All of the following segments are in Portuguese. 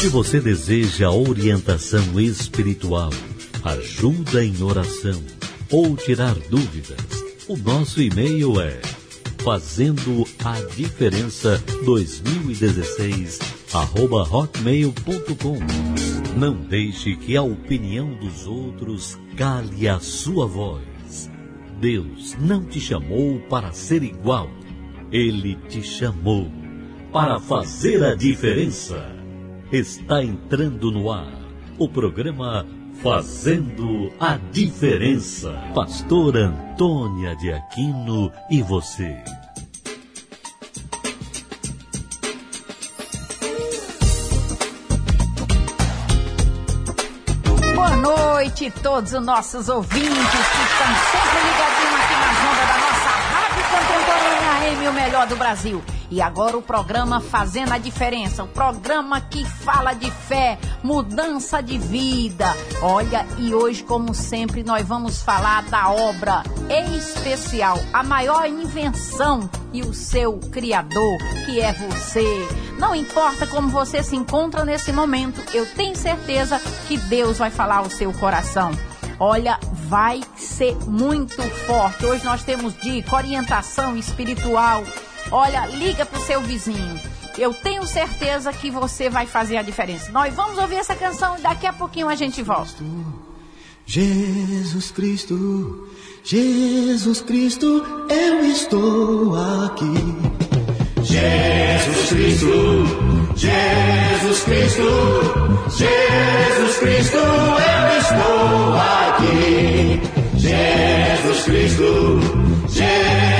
Se você deseja orientação espiritual, ajuda em oração ou tirar dúvidas, o nosso e-mail é fazendo a diferença 2016 arroba hotmail.com. Não deixe que a opinião dos outros cale a sua voz. Deus não te chamou para ser igual. Ele te chamou para fazer a diferença. Está entrando no ar o programa Fazendo a Diferença. Pastor Antônia de Aquino e você. Boa noite, todos os nossos ouvintes que estão sempre ligadinhos aqui nas ondas da nossa Rádio Contemporânea AM, o melhor do Brasil. E agora o programa Fazendo a Diferença, o programa que fala de fé, mudança de vida. Olha, e hoje, como sempre, nós vamos falar da obra especial, a maior invenção e o seu criador, que é você. Não importa como você se encontra nesse momento, eu tenho certeza que Deus vai falar ao seu coração. Olha, vai ser muito forte. Hoje nós temos dica, orientação espiritual Olha, liga pro seu vizinho. Eu tenho certeza que você vai fazer a diferença. Nós vamos ouvir essa canção e daqui a pouquinho a gente volta. Jesus Cristo, Jesus Cristo, eu estou aqui. Jesus Cristo, Jesus Cristo, Jesus Cristo, eu estou aqui. Jesus Cristo, Jesus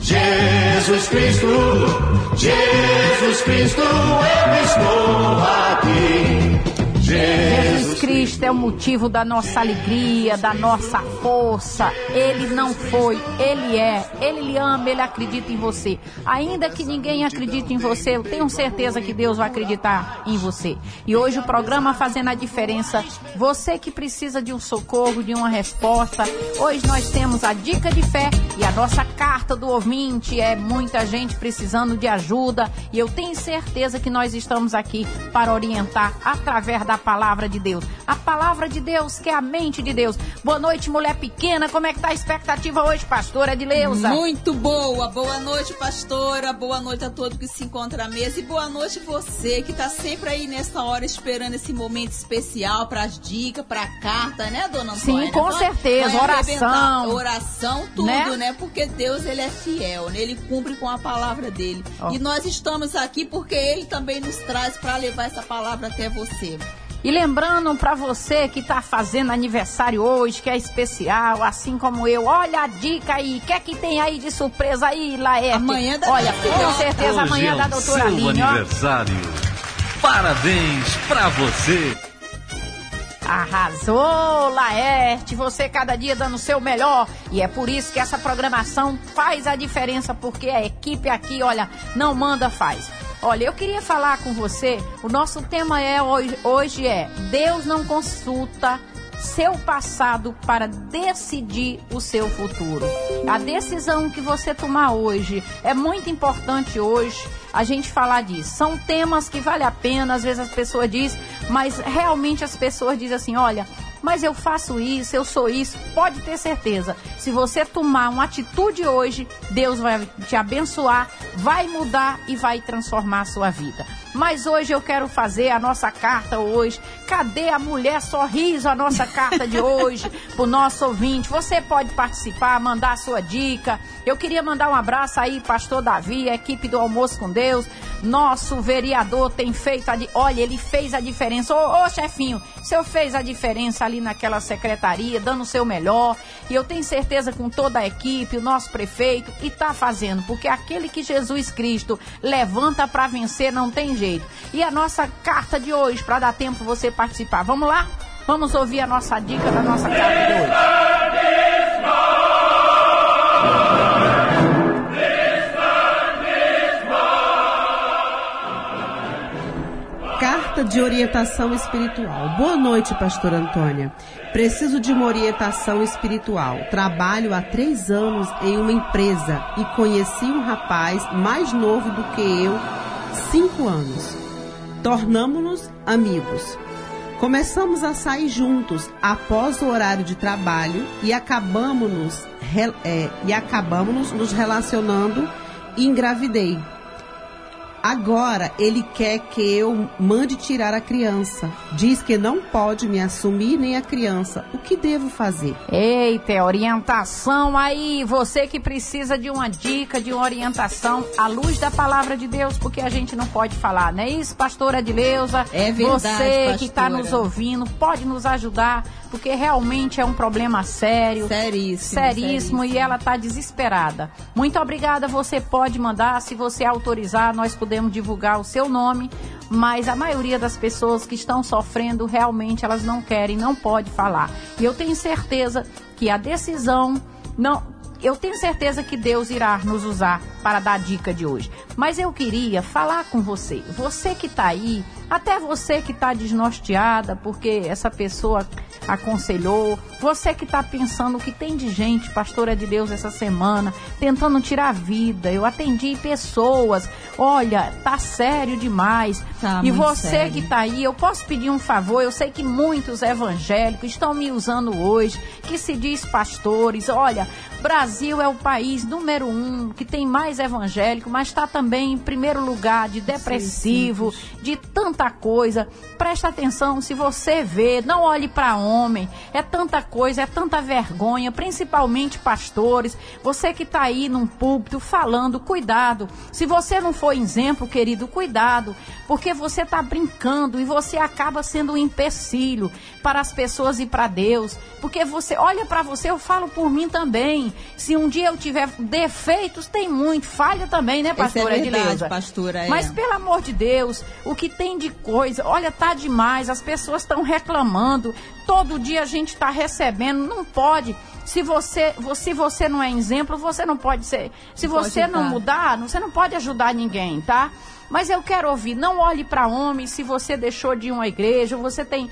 Jesus Cristo, Jesus Cristo, eu estou aqui. Jesus Cristo é o motivo da nossa alegria, da nossa força. Ele não foi, ele é. Ele lhe ama, ele acredita em você. Ainda que ninguém acredite em você, eu tenho certeza que Deus vai acreditar em você. E hoje o programa Fazendo a Diferença, você que precisa de um socorro, de uma resposta. Hoje nós temos a dica de fé e a nossa carta do ouvinte. É muita gente precisando de ajuda e eu tenho certeza que nós estamos aqui para orientar através da palavra de Deus. A palavra de Deus, que é a mente de Deus. Boa noite, mulher pequena. Como é que tá a expectativa hoje, pastora Edileuza? Muito boa. Boa noite, pastora. Boa noite a todos que se encontram à mesa. E boa noite você que tá sempre aí nessa hora esperando esse momento especial para as dicas, para a carta, né, dona Antônia? Sim, com certeza. vai Oração. Oração, tudo, Né? né? Porque Deus, ele é fiel, né? Ele cumpre com a palavra dele. Ó. E nós estamos aqui porque ele também nos traz para levar essa palavra até você. E lembrando pra você que tá fazendo aniversário hoje, que é especial, assim como eu, olha a dica aí. O que é que tem aí de surpresa aí, Laerte? Amanhã da Olha, com certeza amanhã Hoje da é o doutora seu Aline, ó. aniversário. Parabéns pra você. Arrasou, Laerte. Você cada dia dando o seu melhor. E é por isso que essa programação faz a diferença, porque a equipe aqui, olha, não manda, faz. Olha, eu queria falar com você. O nosso tema é hoje, hoje é Deus não consulta seu passado para decidir o seu futuro. A decisão que você tomar hoje é muito importante hoje a gente falar disso. São temas que vale a pena, às vezes as pessoas dizem, mas realmente as pessoas dizem assim, olha, mas eu faço isso, eu sou isso. Pode ter certeza. Se você tomar uma atitude hoje, Deus vai te abençoar, vai mudar e vai transformar a sua vida. Mas hoje eu quero fazer a nossa carta hoje. Cadê a mulher sorriso? A nossa carta de hoje pro nosso ouvinte. Você pode participar, mandar a sua dica. Eu queria mandar um abraço aí, pastor Davi, a equipe do Almoço com Deus. Nosso vereador tem feito a. Olha, ele fez a diferença. Ô, ô chefinho, o senhor fez a diferença ali naquela secretaria, dando o seu melhor. E eu tenho certeza com toda a equipe, o nosso prefeito, e tá fazendo, porque aquele que Jesus Cristo levanta para vencer não tem jeito. E a nossa carta de hoje, para dar tempo você participar. Vamos lá? Vamos ouvir a nossa dica da nossa carta de hoje. Carta de orientação espiritual. Boa noite, pastor Antônia. Preciso de uma orientação espiritual. Trabalho há três anos em uma empresa e conheci um rapaz mais novo do que eu, cinco anos. Tornamos-nos amigos. Começamos a sair juntos após o horário de trabalho e acabamos-nos é, e acabamos nos relacionando e engravidei. Agora ele quer que eu mande tirar a criança. Diz que não pode me assumir nem a criança. O que devo fazer? Eita, orientação aí. Você que precisa de uma dica, de uma orientação à luz da palavra de Deus, porque a gente não pode falar, não é isso, pastora Edileuza? É verdade. Você pastora. que está nos ouvindo, pode nos ajudar porque realmente é um problema sério. Seríssimo. Seríssimo, seríssimo. e ela está desesperada. Muito obrigada, você pode mandar, se você autorizar, nós podemos divulgar o seu nome, mas a maioria das pessoas que estão sofrendo realmente elas não querem, não pode falar. E eu tenho certeza que a decisão não eu tenho certeza que Deus irá nos usar para dar a dica de hoje. Mas eu queria falar com você, você que está aí, até você que está desnorteada porque essa pessoa aconselhou, você que está pensando que tem de gente, pastora de Deus, essa semana, tentando tirar a vida. Eu atendi pessoas, olha, tá sério demais. Tá e você sério. que está aí, eu posso pedir um favor, eu sei que muitos evangélicos estão me usando hoje, que se diz pastores, olha, Brasil é o país número um que tem mais evangélico, mas está também em primeiro lugar de depressivo, de tanta coisa. Presta atenção, se você vê, não olhe para homem. É tanta coisa, é tanta vergonha, principalmente pastores. Você que está aí num púlpito falando, cuidado. Se você não for exemplo, querido, cuidado, porque você está brincando e você acaba sendo um empecilho para as pessoas e para Deus. Porque você olha para você, eu falo por mim também. Se um dia eu tiver defeitos, tem muito. Falha também, né, pastora é verdade, Edileuza? pastora, é. Mas pelo amor de Deus, o que tem de coisa, olha, tá demais. As pessoas estão reclamando. Todo dia a gente está recebendo, não pode. Se você, se você não é exemplo, você não pode ser. Se Não você não mudar, você não pode ajudar ninguém, tá? Mas eu quero ouvir, não olhe para homem se você deixou de ir uma igreja, você tem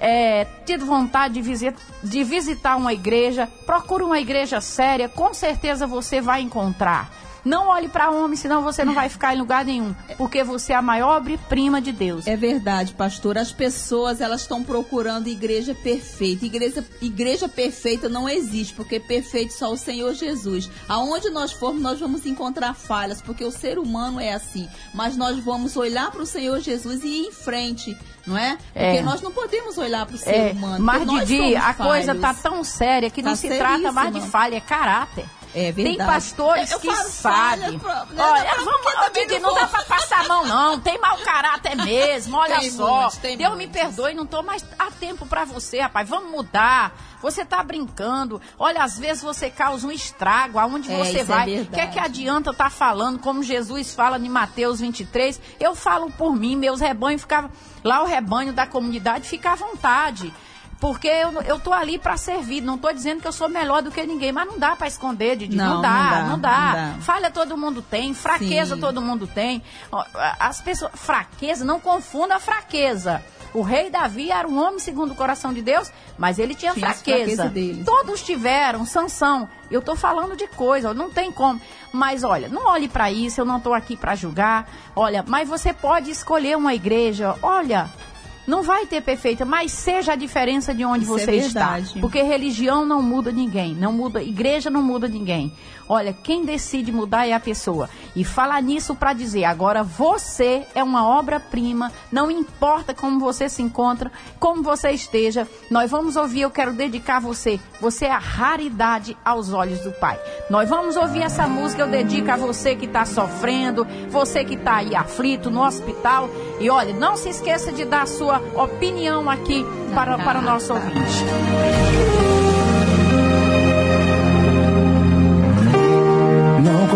é, tido vontade de, visi- de visitar uma igreja, procure uma igreja séria, com certeza você vai encontrar. Não olhe para homem, senão você não vai ficar em lugar nenhum, porque você é a maior obra-prima de Deus. É verdade, pastor. As pessoas elas estão procurando igreja perfeita. Igreja, igreja perfeita não existe, porque perfeito só o Senhor Jesus. Aonde nós formos, nós vamos encontrar falhas, porque o ser humano é assim. Mas nós vamos olhar para o Senhor Jesus e ir em frente, não é? Porque É. nós não podemos olhar para o ser É, humano. mas Didi, a coisa falhos. tá tão séria que não Tá se trata mais de falha, é caráter. É Tem verdade. pastores Eu que sabem. Olha, não, vamos, também Didi, não não dá pra passar a mão, não. Tem mau caráter mesmo, olha Tem só. muitos, tem Deus me muitos. perdoe, não tô mais a tempo pra você, rapaz. Vamos mudar. Você tá brincando. Olha, às vezes você causa um estrago aonde É, você é vai. verdade. Quer que adianta tá falando como Jesus fala em Mateus 23? Eu falo por mim, meus rebanhos ficavam. Lá o rebanho da comunidade fica à vontade. Porque eu, eu tô ali para servir, não tô dizendo que eu sou melhor do que ninguém, mas não dá para esconder, Didi, não, Não, dá, não dá, não dá, não dá. Falha todo mundo tem, fraqueza Sim. todo mundo tem. As pessoas, fraqueza, não confunda a fraqueza. O rei Davi era um homem segundo o coração de Deus, mas ele tinha, Tinha fraqueza. fraquezas dele. Todos tiveram, Sansão. Eu tô falando de coisa, não tem como. Mas olha, não olhe para isso, eu não tô aqui para julgar. Olha, mas você pode escolher uma igreja. Olha, não vai ter perfeita, mas seja a diferença de onde Isso é você está. verdade. Porque religião não muda ninguém, não muda, igreja não muda ninguém. Olha, quem decide mudar é a pessoa. E falar nisso para dizer, agora você é uma obra-prima, não importa como você se encontra, como você esteja, nós vamos ouvir, eu quero dedicar você. Você é a raridade aos olhos do Pai. Nós vamos ouvir essa música, eu dedico a você que está sofrendo, você que está aí aflito no hospital. E olha, não se esqueça de dar a sua opinião aqui para, para o nosso ouvinte.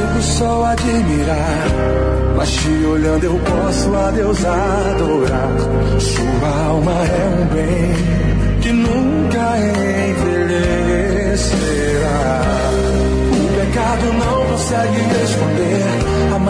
consigo só admirar. Mas te olhando eu posso a Deus adorar. Sua alma é um bem que nunca envelhecerá. O pecado não consegue esconder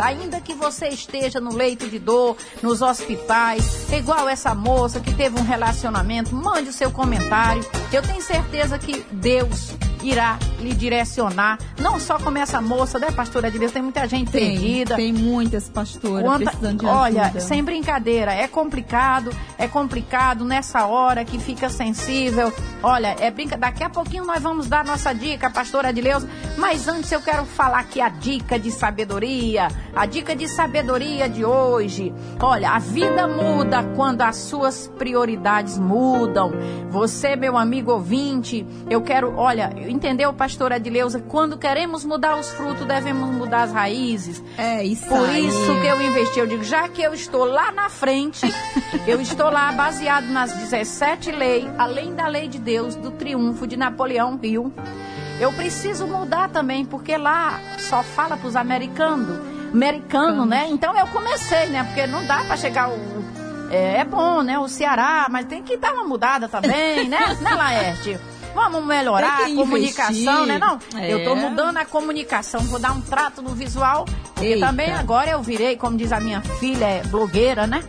Ainda que você esteja no leito de dor, nos hospitais, igual essa moça que teve um relacionamento, mande o seu comentário. Eu tenho certeza que Deus irá lhe direcionar, não só como essa moça, né, pastora de Deus, tem muita gente Tem, perdida. tem muitas pastoras Quanta- precisando de olha, ajuda. sem brincadeira, é complicado, é complicado nessa hora que fica sensível. Olha, é brinca. Daqui a pouquinho nós vamos dar nossa dica, pastora Adileuza. Mas antes eu quero falar aqui a dica de sabedoria, a dica de sabedoria de hoje. Olha, a vida muda quando as suas prioridades mudam. Você, meu amigo ouvinte, eu quero, olha, entendeu, pastora Adileuza? Quando queremos mudar os frutos, devemos mudar as raízes. É isso Por aí. isso que eu investi. Eu digo, já que eu estou lá na frente, eu estou lá baseado nas 17 leis, além da lei de Deus, do triunfo de Napoleão Hill. Eu preciso mudar também, porque lá só fala para os americanos. Americano, né? Então eu comecei, né? Porque não dá para chegar o. É, é bom, né? O Ceará, mas tem que dar uma mudada também, né? né, Laerte? Vamos melhorar a comunicação, investir. né? Não, É. eu tô mudando a comunicação, vou dar um trato no visual, porque Eita. também agora eu virei, como diz a minha filha, é blogueira, né?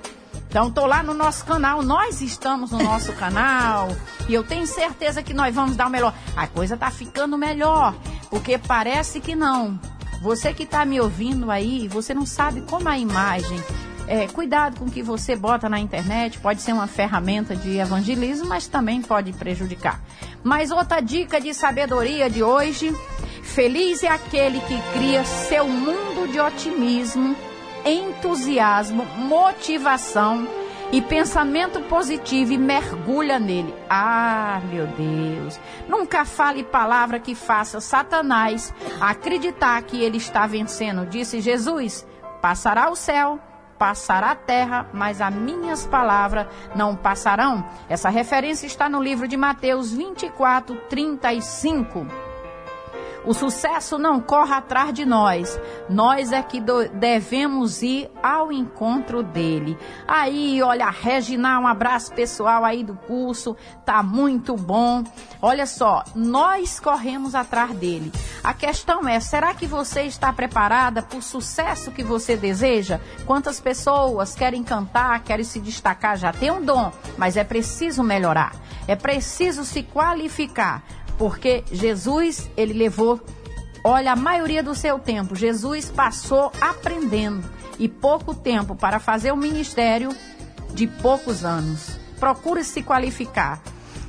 Então tô lá no nosso canal, nós estamos no nosso canal e eu tenho certeza que nós vamos dar o melhor. A coisa tá ficando melhor, porque parece que não. Você que tá me ouvindo aí, você não sabe como a imagem é, cuidado com o que você bota na internet, pode ser uma ferramenta de evangelismo, mas também pode prejudicar. Mas outra dica de sabedoria de hoje: feliz é aquele que cria seu mundo de otimismo, entusiasmo, motivação e pensamento positivo e mergulha nele. Ah, meu Deus! Nunca fale palavra que faça Satanás acreditar que ele está vencendo, disse Jesus. Passará o céu, passará a terra, mas as minhas palavras não passarão. Essa referência está no livro de Mateus 24, 35. O sucesso não corre atrás de nós. Nós é que devemos ir ao encontro dele. Aí, olha, Regina, um abraço pessoal aí do curso. Tá muito bom. Olha só, nós corremos atrás dele. A questão é, será que você está preparada para o sucesso que você deseja? Quantas pessoas querem cantar, querem se destacar, já tem um dom, mas é preciso melhorar. É preciso se qualificar porque Jesus, ele levou, olha, a maioria do seu tempo, Jesus passou aprendendo e pouco tempo para fazer o ministério de poucos anos. Procure se qualificar.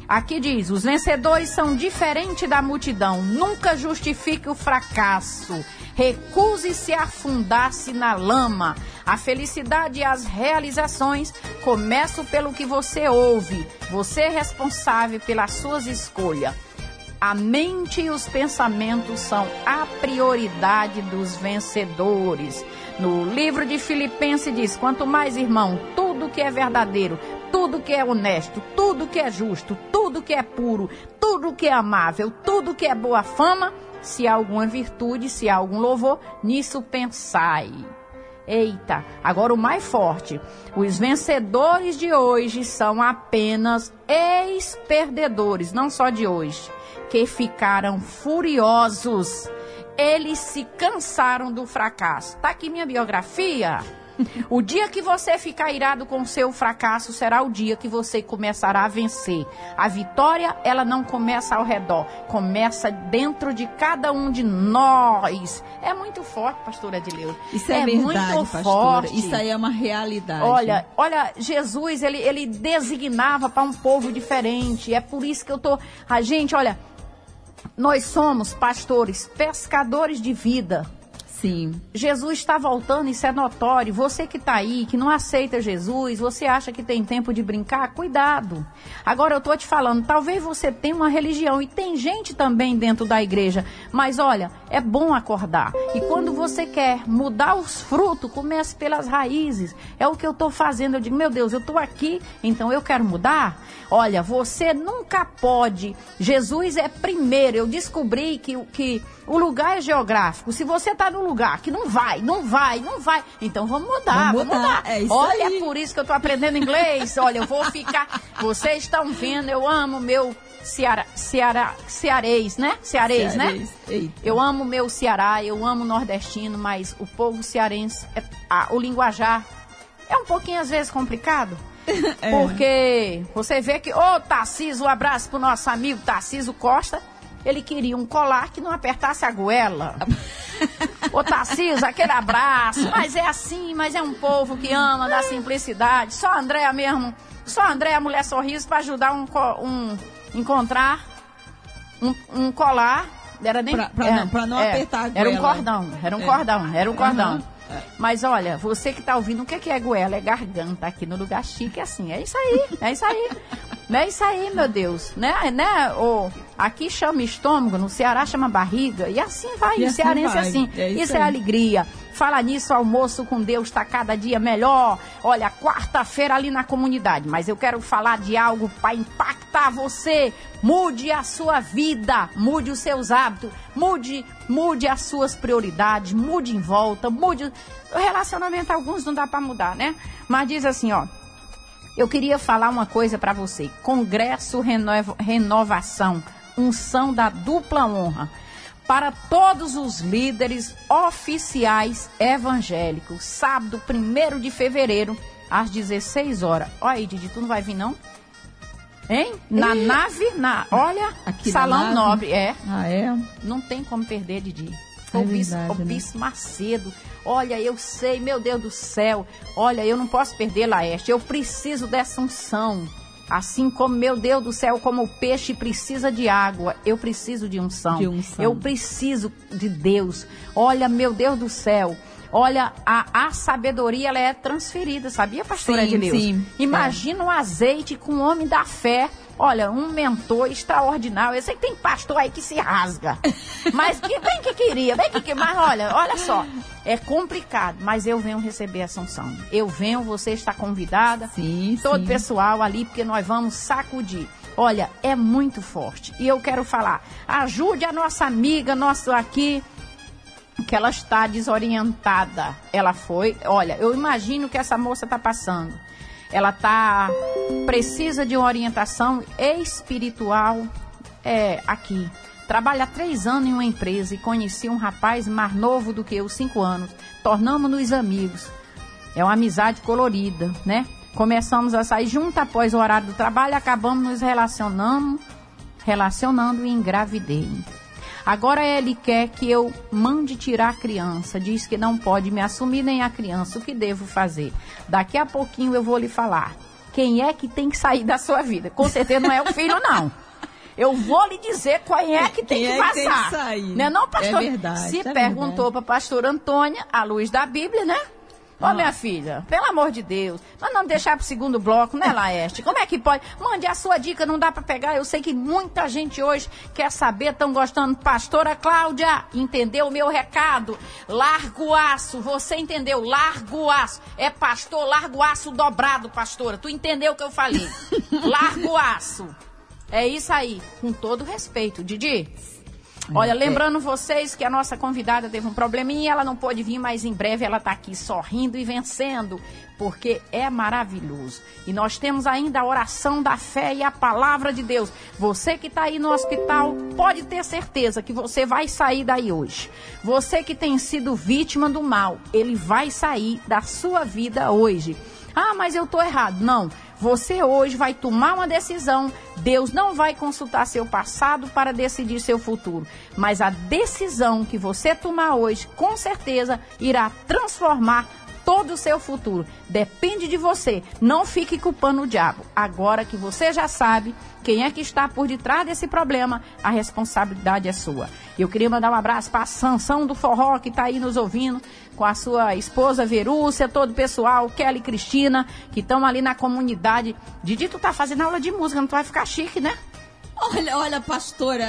Aqui diz: os vencedores são diferentes da multidão. Nunca justifique o fracasso. Recuse-se a afundar-se na lama. A felicidade e as realizações começam pelo que você ouve. Você é responsável pelas suas escolhas. A mente e os pensamentos são a prioridade dos vencedores. No livro de Filipenses diz: quanto mais, irmão, tudo que é verdadeiro, tudo que é honesto, tudo que é justo, tudo que é puro, tudo que é amável, tudo que é boa fama, se há alguma virtude, se há algum louvor, nisso pensai. Eita, agora o mais forte. Os vencedores de hoje são apenas ex-perdedores, não só de hoje, que ficaram furiosos. Eles se cansaram do fracasso. Tá aqui minha biografia. O dia que você ficar irado com o seu fracasso será o dia que você começará a vencer. A vitória, ela não começa ao redor, começa dentro de cada um de nós. É muito forte, pastora Edileu. Isso é, verdade, muito pastora. forte. Isso aí é uma realidade. Olha, olha, Jesus, ele, ele designava para um povo diferente. É por isso que eu tô. A gente, olha, nós somos pastores, pescadores de vida. Sim. Jesus está voltando, isso é notório. Você que está aí, que não aceita Jesus, você acha que tem tempo de brincar? Cuidado. Agora eu estou te falando, talvez você tenha uma religião e tem gente também dentro da igreja, mas olha, é bom acordar. E quando você quer mudar os frutos, comece pelas raízes. É o que eu estou fazendo. Eu digo, meu Deus, eu estou aqui, então eu quero mudar. Olha, você nunca pode. Jesus é primeiro. Eu descobri que, que o lugar é geográfico. Se você está no lugar que não vai, não vai, não vai, então vamos mudar, Vamos vamos mudar, mudar. é isso Olha, aí. por isso que eu estou aprendendo inglês. Olha, eu vou ficar. Vocês estão vendo, eu amo meu Ceará, Ceará, cearês, né? Cearês, né? Cearês, eita. Eu amo meu Ceará, eu amo o nordestino, mas o povo cearense, é- ah, o linguajar é um pouquinho às vezes complicado. É. Porque você vê que, ô Tarciso, um abraço pro nosso amigo Tarciso Costa. Ele queria um colar que não apertasse a goela. Ô Tarcísio, aquele abraço. Mas é assim, mas é um povo que ama da simplicidade. Só a Andréa mesmo. Só a Andréa, mulher sorriso, para ajudar um, um encontrar um, um colar. Era nem, pra, pra é, não, pra não é, apertar a goela. Era um cordão, era um É. cordão, era um cordão. Uhum. Mas olha, você que tá ouvindo, o que que é goela? É garganta aqui no lugar chique, é assim. É isso aí, é isso aí. É isso aí, meu Deus. Né? né? O, aqui chama estômago, no Ceará chama barriga. E assim vai, E o assim cearense vai. é assim. É isso isso é alegria. Fala nisso, almoço com Deus está cada dia melhor. Olha, quarta-feira ali na comunidade. Mas eu quero falar de algo para impactar você. Mude a sua vida, mude os seus hábitos, mude, mude as suas prioridades, mude em volta, mude. O relacionamento, alguns não dá para mudar, né? Mas diz assim, ó. Eu queria falar uma coisa para você. Congresso Renova- Renovação, unção da dupla honra. Para todos os líderes oficiais evangélicos, sábado 1 de fevereiro, às 16 horas. Olha aí, Didi, tu não vai vir não? Hein? Na nave, na, olha, Aqui Salão? Nobre, é. Ah, é? Não tem como perder, Didi. É o Bis- verdade, o né? Macedo. Olha, eu sei, meu Deus do céu. Olha, eu não posso perder, Laeste. Eu preciso dessa unção. Assim como, meu Deus do céu, como o peixe precisa de água, eu preciso de unção. De unção. Eu preciso de Deus. Olha, meu Deus do céu. Olha, a, a sabedoria ela é transferida, sabia, pastora Sim, Edileuza? sim. Imagina um azeite com um homem da fé. Olha, um mentor extraordinário. Eu sei que tem pastor aí que se rasga. Mas que bem que queria, bem que queria. Mas olha, olha só. É complicado, mas eu venho receber essa unção. Eu venho, você está convidada. Sim, Todo sim. pessoal ali, porque nós vamos sacudir. Olha, é muito forte. E eu quero falar, ajude a nossa amiga, nosso aqui, que ela está desorientada. Ela foi, olha, eu imagino que essa moça está passando. Ela tá precisa de uma orientação espiritual é, aqui. Trabalha três anos em uma empresa e conheci um rapaz mais novo do que eu, cinco anos. Tornamos-nos amigos. É uma amizade colorida, né? Começamos a sair junto após o horário do trabalho, acabamos nos relacionando, relacionando e engravidei. Agora ele quer que eu mande tirar a criança. Diz que não pode me assumir nem a criança. O que devo fazer? Daqui a pouquinho eu vou lhe falar. Quem é que tem que sair da sua vida? Com certeza não é o filho, não. Eu vou lhe dizer quem é que tem Quem que é que tem que passar. sair? Não é não, pastor? É verdade, Se é perguntou para pastora Antônia, à luz da Bíblia, né? Ó, Ah. minha filha, pelo amor de Deus, mas não deixar pro segundo bloco, né, Laeste? Como é que pode? Mande a sua dica, não dá para pegar. Eu sei que muita gente hoje quer saber, estão gostando. Pastora Cláudia, entendeu o meu recado? Larga o aço, você entendeu? Larga o aço. É pastor, larga o aço dobrado, pastora. Tu entendeu o que eu falei? Larga o aço. É isso aí, com todo respeito. Didi, Olha, lembrando vocês que a nossa convidada teve um probleminha, ela não pôde vir, mas em breve ela está aqui sorrindo e vencendo, porque é maravilhoso. E nós temos ainda a oração da fé e a palavra de Deus. Você que está aí no hospital, pode ter certeza que você vai sair daí hoje. Você que tem sido vítima do mal, ele vai sair da sua vida hoje. Ah, mas eu estou errado. Não. Você hoje vai tomar uma decisão. Deus não vai consultar seu passado para decidir seu futuro. Mas a decisão que você tomar hoje, com certeza, irá transformar todo o seu futuro. Depende de você. Não fique culpando o diabo. Agora que você já sabe quem é que está por detrás desse problema, a responsabilidade é sua. Eu queria mandar um abraço para a Sansão do Forró, que está aí nos ouvindo, com a sua esposa Verúcia, todo o pessoal, Kelly e Cristina, que estão ali na comunidade. Didi, tu tá fazendo aula de música, não tu vai ficar chique, né? Olha, olha, pastora.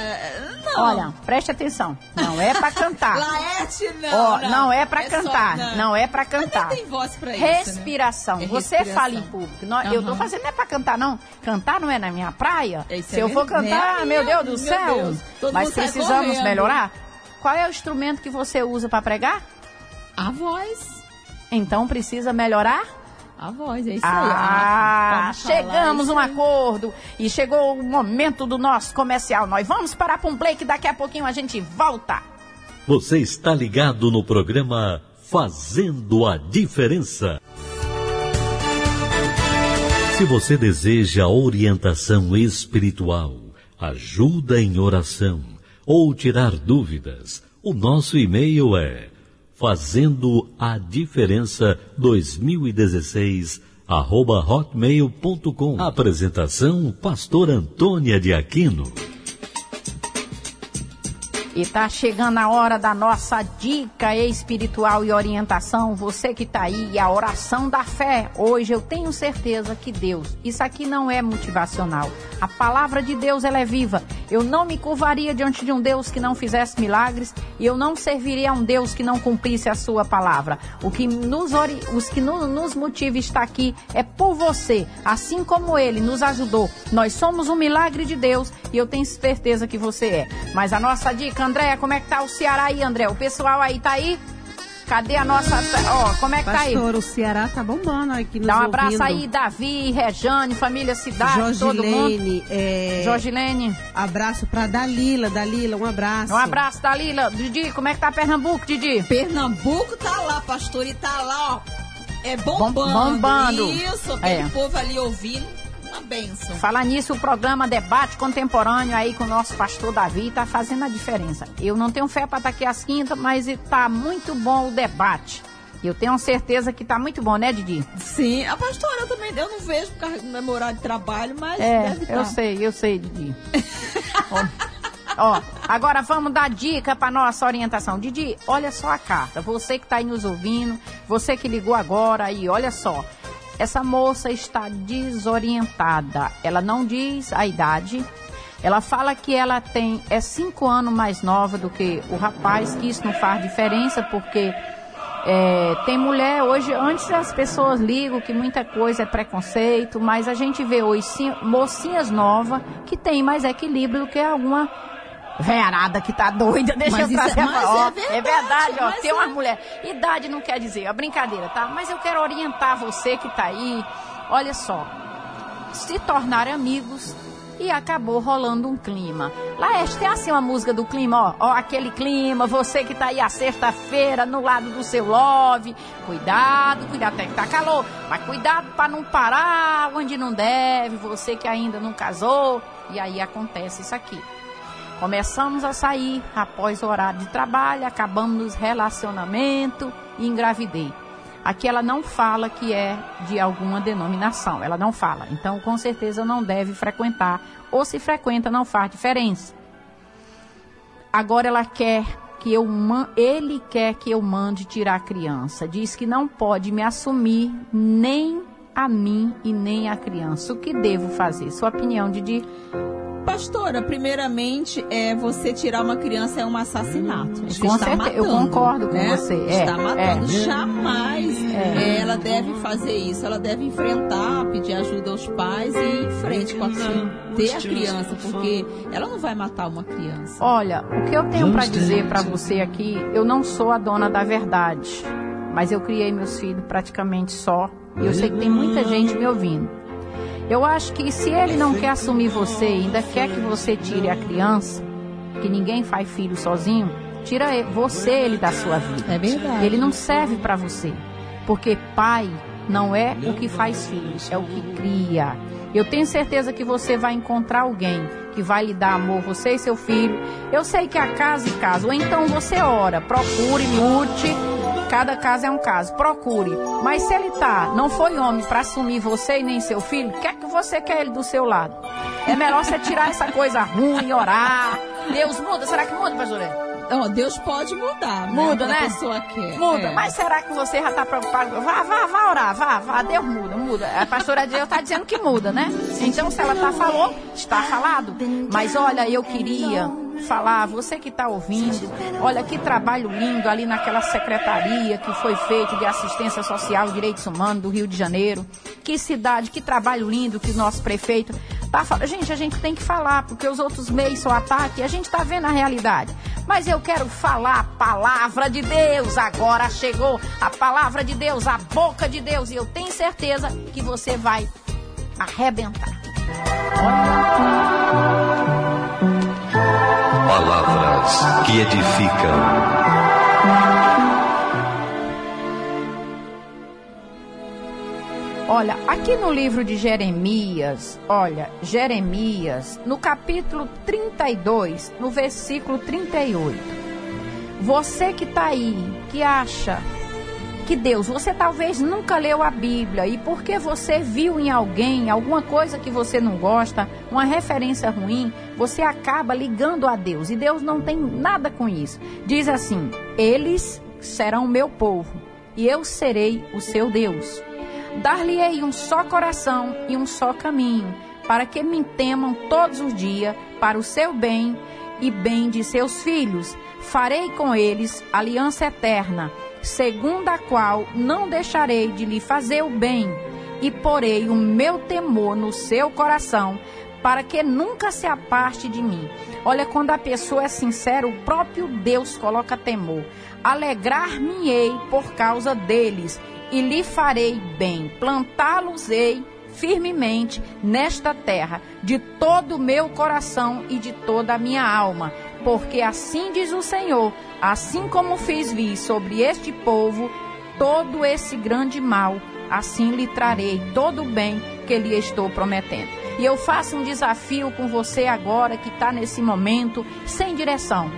Não. Olha, preste atenção. Não é para cantar. Laerte, não. Ó, não. não é para só- cantar, não. é para cantar. Tem voz pra isso. né? Respiração. É Você respiração. fala em público. Nó- Eu tô fazendo não é pra cantar, não. Cantar não é na minha praia. Isso Se é eu for verdade. cantar, É meu Deus do meu céu. Deus. Mas precisamos correndo. melhorar. Qual é o instrumento que você usa para pregar? A voz. Então precisa melhorar? A voz, é isso aí. Ah, falar chegamos a um aí. acordo e chegou o momento do nosso comercial. Nós vamos parar para um play que daqui a pouquinho a gente volta. Você está ligado no programa Fazendo a Diferença. Se você deseja orientação espiritual, ajuda em oração, ou tirar dúvidas, o nosso e-mail é fazendo a diferença 2016 arroba hotmail.com. Apresentação Pastor Antônia de Aquino. E tá chegando a hora da nossa dica espiritual e orientação. Você que tá aí, a oração da fé. Hoje eu tenho certeza que Deus, isso aqui não é motivacional. A palavra de Deus ela é viva. Eu não me curvaria diante de um Deus que não fizesse milagres e eu não serviria a um Deus que não cumprisse a sua palavra. O que nos ori... os que no, nos motiva a estar aqui é por você, assim como ele nos ajudou. Nós somos um milagre de Deus e eu tenho certeza que você é. Mas a nossa dica André, como é que tá o Ceará aí, André? O pessoal aí tá aí? Cadê a nossa. Ó, como é que Pastor, tá aí? Pastor, o Ceará tá bombando aqui nos Dá um abraço ouvindo. aí, Davi, Rejane, família Cidade, todo mundo. Jorgilene, é... Jorgilene. Abraço pra Dalila. Dalila, um abraço. Um abraço, Dalila. Didi, como é que tá Pernambuco, Didi? Pernambuco tá lá, pastor, e tá lá, ó. É bombando. bombando. Isso, aquele É. povo ali ouvindo. Uma benção. Falar nisso, o programa Debate Contemporâneo aí com o nosso pastor Davi tá fazendo a diferença. Eu não tenho fé para estar aqui às quintas, mas tá muito bom o debate. Eu tenho certeza que tá muito bom, né, Didi? Sim, a pastora eu também, eu não vejo por causa do meu horário de trabalho, mas É, deve eu tá. sei, eu sei, Didi. Ó, Ó, agora vamos dar dica para nossa orientação. Didi, olha só a carta. Você que está aí nos ouvindo, você que ligou agora aí, olha só. Essa moça está desorientada. Ela não diz a idade. Ela fala que ela tem é cinco anos mais nova do que o rapaz, que isso não faz diferença porque é, tem mulher hoje, antes as pessoas ligam que muita coisa é preconceito, mas a gente vê hoje mocinhas novas que tem mais equilíbrio do que alguma verada que tá doida. Deixa Mas eu é- trazer mas pra- ó, é verdade, é verdade, ó. Tem é. uma mulher. Idade não quer dizer, é brincadeira, tá? Mas eu quero orientar você que tá aí. Olha só, se tornar amigos e acabou rolando um clima. Laeste, tem assim uma música do clima, ó, ó, aquele clima, você que tá aí a sexta-feira no lado do seu love, cuidado, cuidado, até que tá calor, mas cuidado para não parar onde não deve, você que ainda não casou, e aí acontece isso aqui. Começamos a sair após o horário de trabalho, acabamos relacionamento e engravidei. Aqui ela não fala que é de alguma denominação, ela não fala. Então, com certeza não deve frequentar, ou se frequenta não faz diferença. Agora ela quer que eu ele quer que eu mande tirar a criança. Diz que não pode me assumir nem a mim e nem a criança. O que devo fazer? Sua opinião, Didi? Pastora, primeiramente, é você tirar uma criança é um assassinato. Você Com está certeza, eu matando, concordo com né? você, é, está matando. é. Jamais é, ela deve fazer isso. Ela deve enfrentar, pedir ajuda aos pais e ir em frente com a ter a criança, porque ela não vai matar uma criança. Olha, o que eu tenho para dizer para você aqui, eu não sou a dona da verdade, mas eu criei meus filhos praticamente só, e eu sei que tem muita gente me ouvindo. Eu acho que se ele não quer assumir você, ainda quer que você tire a criança, que ninguém faz filho sozinho, tira ele- você ele da sua vida. É verdade. Ele não serve para você, porque pai não é o que faz filhos, é o que cria. Eu tenho certeza que você vai encontrar alguém que vai lhe dar amor, você e seu filho. Eu sei que a casa e casa, ou então você ora, procure, lute. Cada caso é um caso, procure. Mas se ele tá, não foi homem para assumir você e nem seu filho, o que é que você quer ele do seu lado? É melhor você tirar essa coisa ruim, orar. Deus muda, será que muda, pastor? Ó, Deus pode mudar, Muda, né? né? A pessoa quer. Muda, É. mas será que você já está preocupado? Vá, vá, vá orar, vá, vá, Deus muda, muda. A pastora Deus está dizendo que muda, né? Então, se ela tá falou, está falado. Mas olha, eu queria falar, você que está ouvindo, olha que trabalho lindo ali naquela secretaria que foi feito de assistência social e direitos humanos do Rio de Janeiro. Que cidade, que trabalho lindo que o nosso prefeito tá falando. Gente, a gente tem que falar, porque os outros meios só ataque, a gente está vendo a realidade. Mas eu quero falar a palavra de Deus. Agora chegou a palavra de Deus, a boca de Deus. E eu tenho certeza que você vai arrebentar. Palavras que edificam. Olha, aqui no livro de Jeremias, olha, Jeremias, no capítulo 32, no versículo 38. Você que está aí, que acha que Deus, você talvez nunca leu a Bíblia e porque você viu em alguém alguma coisa que você não gosta, uma referência ruim, você acaba ligando a Deus e Deus não tem nada com isso. Diz assim: Eles serão meu povo e eu serei o seu Deus. Dar-lhe-ei um só coração e um só caminho, para que me temam todos os dias para o seu bem e bem de seus filhos. Farei com eles aliança eterna segundo a qual não deixarei de lhe fazer o bem, e porei o meu temor no seu coração, para que nunca se aparte de mim. Olha, quando a pessoa é sincera, o próprio Deus coloca temor. Alegrar-me-ei por causa deles, e lhe farei bem, plantá-los-ei firmemente nesta terra, de todo o meu coração e de toda a minha alma porque assim diz o Senhor: assim como fiz vir sobre este povo todo esse grande mal, assim lhe trarei todo o bem que lhe estou prometendo. E eu faço um desafio com você agora que está nesse momento sem direção.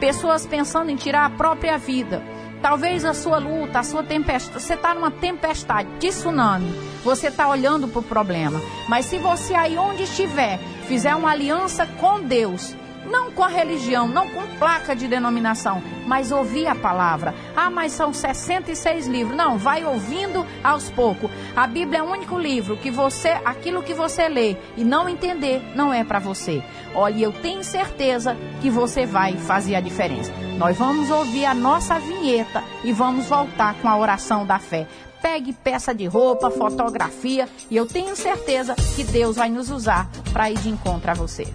Pessoas pensando em tirar a própria vida. Talvez a sua luta, a sua tempestade, você está numa tempestade de tsunami. Você está olhando para o problema. Mas se você aí onde estiver fizer uma aliança com Deus, não com a religião, não com placa de denominação, mas ouvir a palavra. Ah, mas são 66 livros. Não, vai ouvindo aos poucos. A Bíblia é o único livro que você, aquilo que você lê e não entender, não é para você. Olha, eu tenho certeza que você vai fazer a diferença. Nós vamos ouvir a nossa vinheta e vamos voltar com a oração da fé pegue peça de roupa, fotografia e eu tenho certeza que Deus vai nos usar para ir de encontro a você.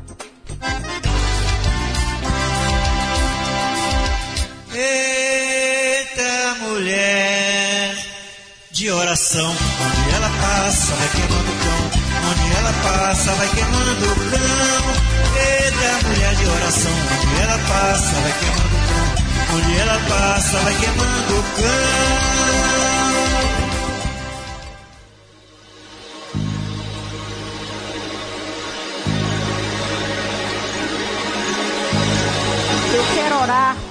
Eita mulher de oração, onde ela passa vai queimando o cão, onde ela passa vai queimando o cão. Eita mulher de oração, onde ela passa vai queimando o cão, onde ela passa vai queimando o cão.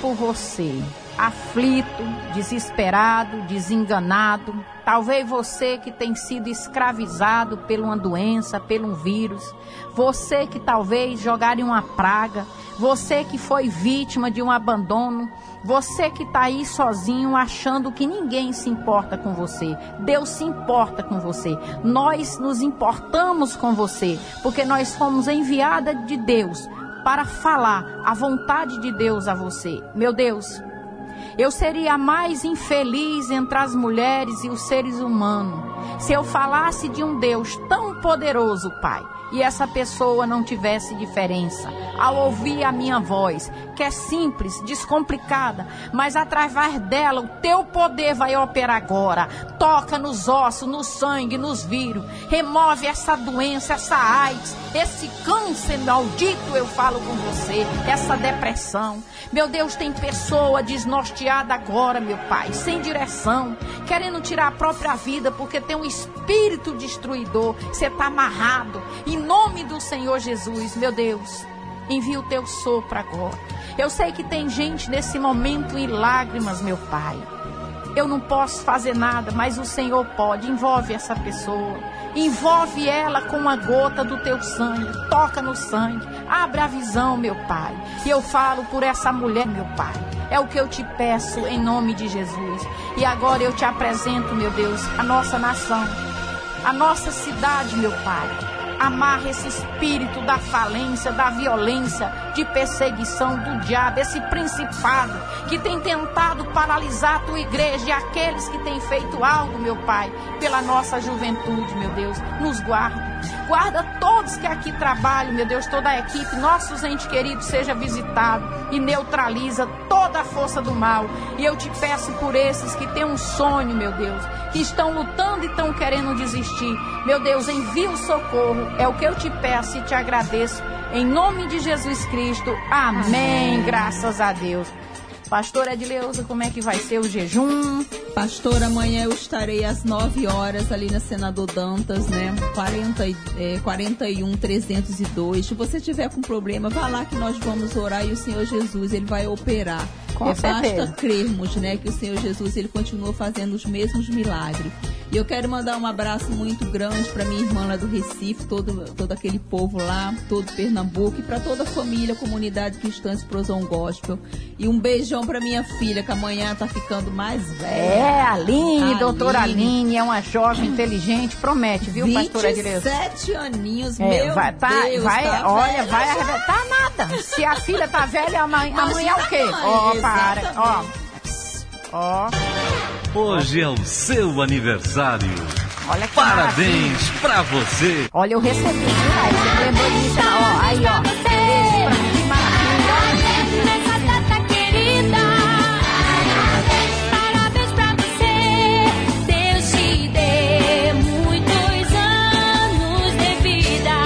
Por você, aflito, desesperado, desenganado. Talvez você que tem sido escravizado por uma doença, por um vírus. Você que talvez jogaram uma praga. Você que foi vítima de um abandono. Você que está aí sozinho achando que ninguém se importa com você. Deus se importa com você. Nós nos importamos com você, porque nós fomos enviada de Deus para falar a vontade de Deus a você. Meu Deus, eu seria a mais infeliz entre as mulheres e os seres humanos se eu falasse de um Deus tão poderoso, Pai e essa pessoa não tivesse diferença. Ao ouvir a minha voz, que é simples, descomplicada, mas através dela o teu poder vai operar agora. Toca nos ossos, no sangue, nos vírus. Remove essa doença, essa AIDS, esse câncer maldito, eu falo com você, essa depressão. Meu Deus, tem pessoa desnorteada agora, meu Pai, sem direção, querendo tirar a própria vida porque tem um espírito destruidor. Você está amarrado. Em nome do Senhor Jesus, meu Deus, envia o teu sopro agora. Eu sei que tem gente nesse momento em lágrimas, meu Pai. Eu não posso fazer nada, mas o Senhor pode. Envolve essa pessoa. Envolve ela com uma gota do teu sangue. Toca no sangue. Abre a visão, meu Pai. E eu falo por essa mulher, meu Pai. É o que eu te peço em nome de Jesus. E agora eu te apresento, meu Deus, a nossa nação, a nossa cidade, meu Pai amarra esse espírito da falência, da violência, de perseguição do diabo, esse principado que tem tentado paralisar a tua igreja e aqueles que têm feito algo, meu Pai, pela nossa juventude, meu Deus, nos guarda. Guarda todos que aqui trabalham, meu Deus, toda a equipe, nossos entes queridos, seja visitado e neutraliza toda a força do mal. E eu te peço por esses que têm um sonho, meu Deus, que estão lutando e estão querendo desistir. Meu Deus, envia o socorro. É o que eu te peço e te agradeço. Em nome de Jesus Cristo. Amém. Amém. Graças a Deus. Pastor Edileuza, como é que vai ser o jejum? Pastor, amanhã eu estarei às 9 horas ali na Senador Dantas, né? 40, é, 41 302. Se você tiver com problema, vá lá que nós vamos orar e o Senhor Jesus, ele vai operar. Com é, certeza. basta crermos, né, que o Senhor Jesus, ele continua fazendo os mesmos milagres. E eu quero mandar um abraço muito grande para minha irmã lá do Recife, todo, todo aquele povo lá, todo Pernambuco, e para toda a família, comunidade cristã Explosão Gospel. E um beijão para minha filha, que amanhã tá ficando mais velha. É, Aline, Aline. doutora Aline, é uma jovem inteligente, promete, viu, pastor Edileuza? 27 aninhos, É, meu vai, tá, Deus, vai, tá olha, vai arrebentar nada. Se a filha tá velha, amanhã, Imagina amanhã é o quê? a mãe, Ó, para, ó. exatamente. Ó, Hoje é o seu aniversário. olha que maravilha. Parabéns pra você. Olha, eu recebi, viu? Aí você lembrou disso, ó, aí, ó. Esse pra mim, que maravilha. Nessa data querida, parabéns pra você. Deus te dê muitos anos de vida.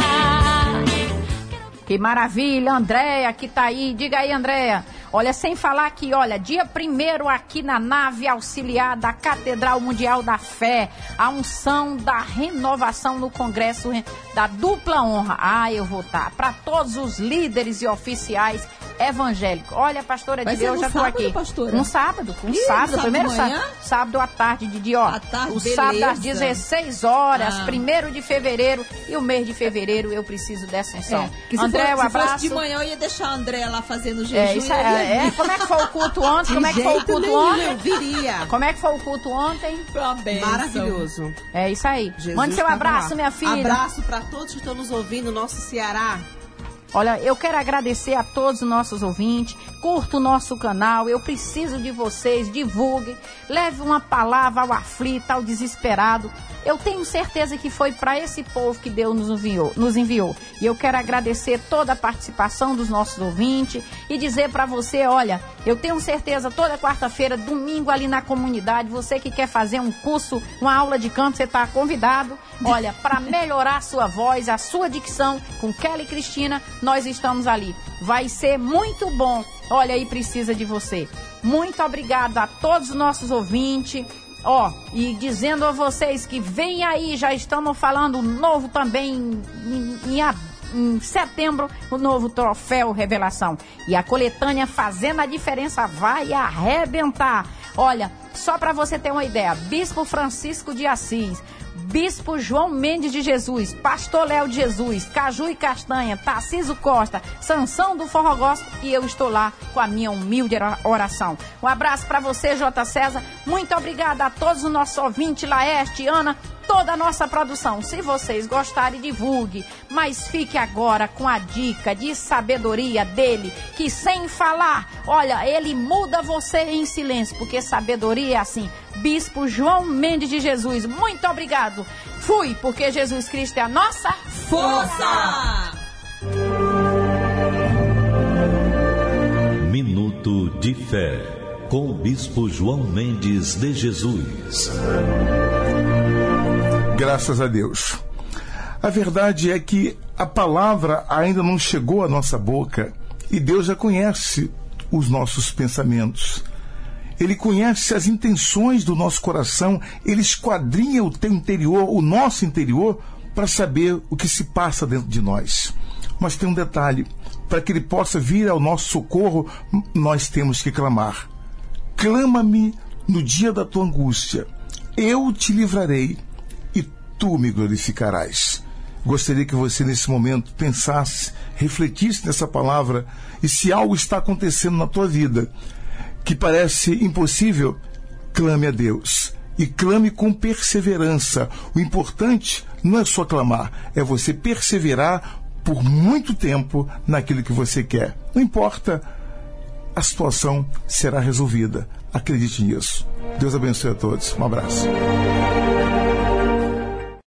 Que maravilha, Andréia, que tá aí. Diga aí, Andréia. Olha, sem falar que, olha, dia primeiro aqui na nave auxiliar da Catedral Mundial da Fé, a unção da renovação no Congresso da dupla honra. Ah, eu vou estar para todos os líderes e oficiais evangélicos. Olha, pastora Vai de Deus, já sábado, aqui. pastora? Um sábado, um Ih, sábado, sábado primeiro de sábado, sábado à tarde, Didi, ó. À tarde, o sábado às beleza. 16 horas, Ah. primeiro de fevereiro e o mês de fevereiro eu preciso dessa unção. É, que se, André, for, um se fosse abraço. de manhã, eu ia deixar a André lá fazendo jejum. É, isso é, é. Como é que foi o culto ontem? Como é que foi o culto nenhum, ontem? eu viria. Como é que foi o culto ontem? Foi uma bênção. Maravilhoso. É isso aí. Jesus Mande seu tava abraço, lá. minha filha. Abraço para todos que estão nos ouvindo, nosso Ceará. Olha, eu quero agradecer a todos os nossos ouvintes. Curta o nosso canal. Eu preciso de vocês. Divulgue. Leve uma palavra ao aflito, ao desesperado. Eu tenho certeza que foi para esse povo que Deus nos enviou, nos enviou. E eu quero agradecer toda a participação dos nossos ouvintes e dizer para você, olha, eu tenho certeza toda quarta-feira, domingo ali na comunidade, você que quer fazer um curso, uma aula de canto, você está convidado. Olha, para melhorar a sua voz, a sua dicção, com Kelly Cristina, nós estamos ali. Vai ser muito bom. Olha aí, precisa de você. Muito obrigado a todos os nossos ouvintes. Ó, e dizendo a vocês que vem aí, já estamos falando novo também em, em, em setembro, o novo troféu Revelação. E a coletânea Fazendo a Diferença vai arrebentar. Olha, só para você ter uma ideia, Bispo Francisco de Assis, Bispo João Mendes de Jesus, Pastor Léo de Jesus, Caju e Castanha, Tarciso Costa, Sansão do Forró e eu estou lá com a minha humilde ora- oração. Um abraço para você, J. César. Muito obrigada a todos os nossos ouvintes, Laerte, Ana, toda a nossa produção. Se vocês gostarem, divulgue. Mas fique agora com a dica de sabedoria dele, que sem falar, olha, ele muda você em silêncio, porque sabedoria é assim. Bispo João Mendes de Jesus, muito obrigado. Fui, porque Jesus Cristo é a nossa Força! Minuto de Fé, com o Bispo João Mendes de Jesus. Graças a Deus. A verdade é que a palavra ainda não chegou à nossa boca e Deus já conhece os nossos pensamentos. Ele conhece as intenções do nosso coração, ele esquadrinha o teu interior, o nosso interior, para saber o que se passa dentro de nós. Mas tem um detalhe: para que ele possa vir ao nosso socorro, nós temos que clamar. Clama-me no dia da tua angústia, eu te livrarei tu me glorificarás. Gostaria que você, nesse momento, pensasse, refletisse nessa palavra e se algo está acontecendo na tua vida que parece impossível, clame a Deus. E clame com perseverança. O importante não é só clamar, é você perseverar por muito tempo naquilo que você quer. Não importa, a situação será resolvida. Acredite nisso. Deus abençoe a todos. Um abraço.